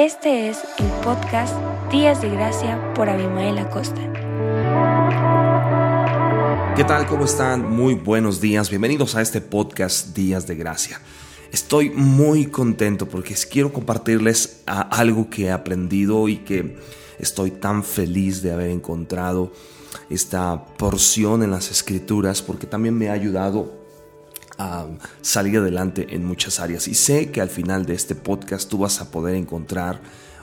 Este es el podcast Días de Gracia por Abimael Acosta. ¿Qué tal? ¿Cómo están? Muy buenos días. Bienvenidos a este podcast Días de Gracia. Estoy muy contento porque quiero compartirles algo que he aprendido y que estoy tan feliz de haber encontrado esta porción en las escrituras porque también me ha ayudado salir adelante en muchas áreas. Y sé que al final de este podcast tú vas a poder encontrar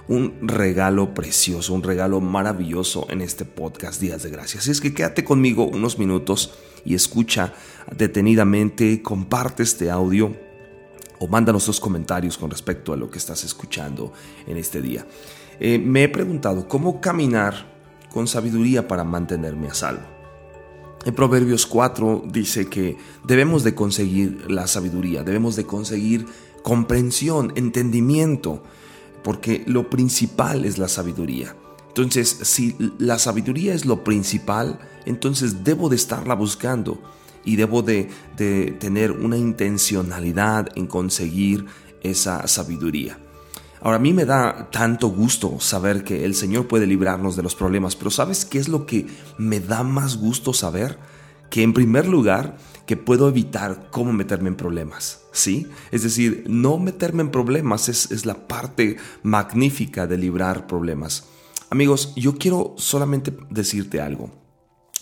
un regalo precioso, un regalo maravilloso en este podcast Días de Gracia. Así es que quédate conmigo unos minutos y escucha detenidamente, comparte este audio o mándanos tus comentarios con respecto a lo que estás escuchando en este día. Eh, me he preguntado cómo caminar con sabiduría para mantenerme a salvo. En Proverbios 4 dice que debemos de conseguir la sabiduría, debemos de conseguir comprensión, entendimiento, porque lo principal es la sabiduría. Entonces, si la sabiduría es lo principal, entonces debo de estarla buscando y debo de, de tener una intencionalidad en conseguir esa sabiduría. Ahora, a mí me da tanto gusto saber que el Señor puede librarnos de los problemas, pero ¿sabes qué es lo que me da más gusto saber? Que en primer lugar, que puedo evitar cómo meterme en problemas, ¿sí? Es decir, no meterme en problemas es, es la parte magnífica de librar problemas. Amigos, yo quiero solamente decirte algo.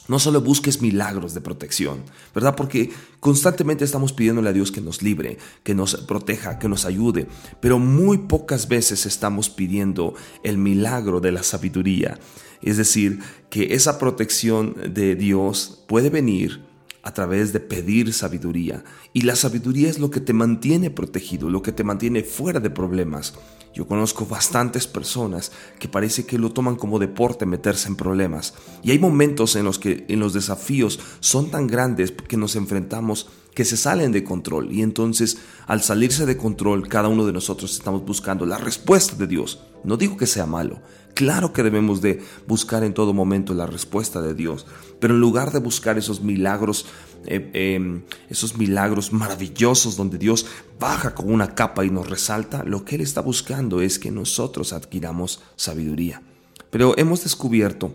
No solo busques milagros de protección, ¿verdad? Porque constantemente estamos pidiéndole a Dios que nos libre, que nos proteja, que nos ayude, pero muy pocas veces estamos pidiendo el milagro de la sabiduría. Es decir, que esa protección de Dios puede venir a través de pedir sabiduría. Y la sabiduría es lo que te mantiene protegido, lo que te mantiene fuera de problemas. Yo conozco bastantes personas que parece que lo toman como deporte meterse en problemas. Y hay momentos en los que en los desafíos son tan grandes que nos enfrentamos que se salen de control. Y entonces al salirse de control cada uno de nosotros estamos buscando la respuesta de Dios. No digo que sea malo, Claro que debemos de buscar en todo momento la respuesta de Dios, pero en lugar de buscar esos milagros, eh, em, esos milagros maravillosos donde Dios baja con una capa y nos resalta, lo que Él está buscando es que nosotros adquiramos sabiduría. Pero hemos descubierto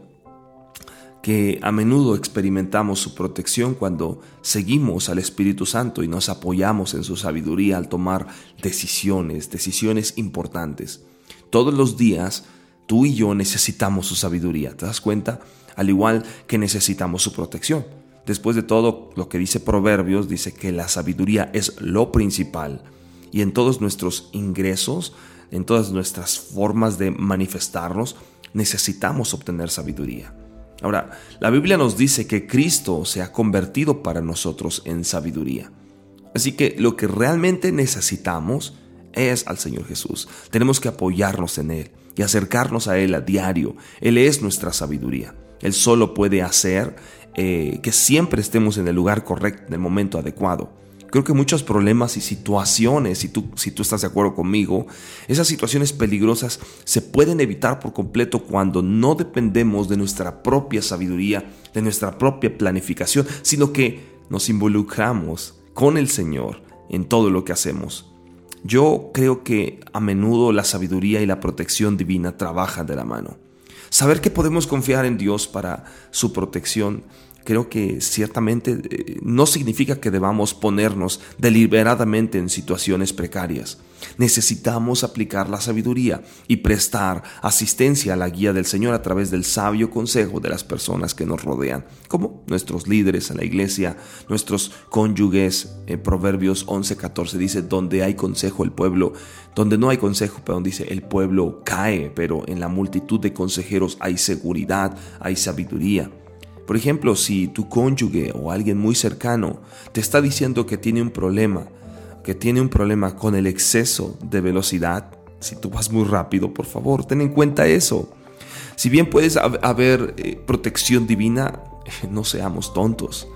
que a menudo experimentamos su protección cuando seguimos al Espíritu Santo y nos apoyamos en su sabiduría al tomar decisiones, decisiones importantes. Todos los días Tú y yo necesitamos su sabiduría, ¿te das cuenta? Al igual que necesitamos su protección. Después de todo, lo que dice Proverbios dice que la sabiduría es lo principal y en todos nuestros ingresos, en todas nuestras formas de manifestarnos, necesitamos obtener sabiduría. Ahora, la Biblia nos dice que Cristo se ha convertido para nosotros en sabiduría. Así que lo que realmente necesitamos es al Señor Jesús. Tenemos que apoyarnos en Él y acercarnos a Él a diario. Él es nuestra sabiduría. Él solo puede hacer eh, que siempre estemos en el lugar correcto, en el momento adecuado. Creo que muchos problemas y situaciones, si tú, si tú estás de acuerdo conmigo, esas situaciones peligrosas se pueden evitar por completo cuando no dependemos de nuestra propia sabiduría, de nuestra propia planificación, sino que nos involucramos con el Señor en todo lo que hacemos. Yo creo que a menudo la sabiduría y la protección divina trabajan de la mano. Saber que podemos confiar en Dios para su protección creo que ciertamente eh, no significa que debamos ponernos deliberadamente en situaciones precarias. Necesitamos aplicar la sabiduría y prestar asistencia a la guía del Señor a través del sabio consejo de las personas que nos rodean, como nuestros líderes en la iglesia, nuestros cónyuges. En Proverbios 11:14 dice, donde hay consejo el pueblo, donde no hay consejo, perdón, dice, el pueblo cae, pero en la multitud de consejeros hay seguridad, hay sabiduría. Por ejemplo, si tu cónyuge o alguien muy cercano te está diciendo que tiene un problema, que tiene un problema con el exceso de velocidad, si tú vas muy rápido, por favor, ten en cuenta eso. Si bien puedes haber eh, protección divina, no seamos tontos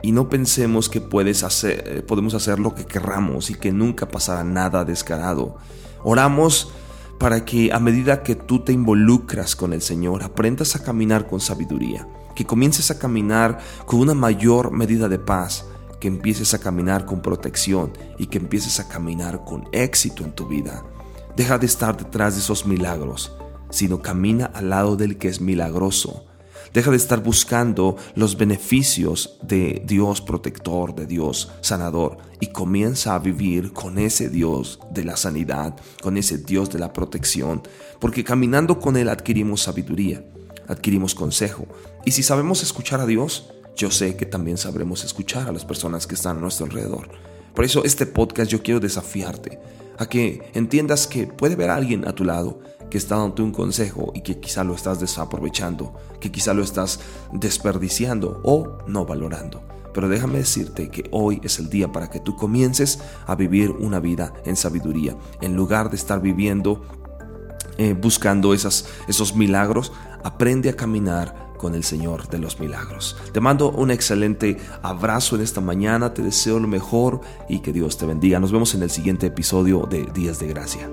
y no pensemos que puedes hacer, eh, podemos hacer lo que querramos y que nunca pasará nada descarado. Oramos para que a medida que tú te involucras con el Señor, aprendas a caminar con sabiduría que comiences a caminar con una mayor medida de paz, que empieces a caminar con protección y que empieces a caminar con éxito en tu vida. Deja de estar detrás de esos milagros, sino camina al lado del que es milagroso. Deja de estar buscando los beneficios de Dios protector, de Dios sanador, y comienza a vivir con ese Dios de la sanidad, con ese Dios de la protección, porque caminando con Él adquirimos sabiduría, adquirimos consejo, y si sabemos escuchar a Dios, yo sé que también sabremos escuchar a las personas que están a nuestro alrededor. Por eso este podcast yo quiero desafiarte a que entiendas que puede haber alguien a tu lado que está dándote un consejo y que quizá lo estás desaprovechando, que quizá lo estás desperdiciando o no valorando. Pero déjame decirte que hoy es el día para que tú comiences a vivir una vida en sabiduría, en lugar de estar viviendo eh, buscando esas, esos milagros, aprende a caminar con el Señor de los milagros. Te mando un excelente abrazo en esta mañana, te deseo lo mejor y que Dios te bendiga. Nos vemos en el siguiente episodio de Días de Gracia.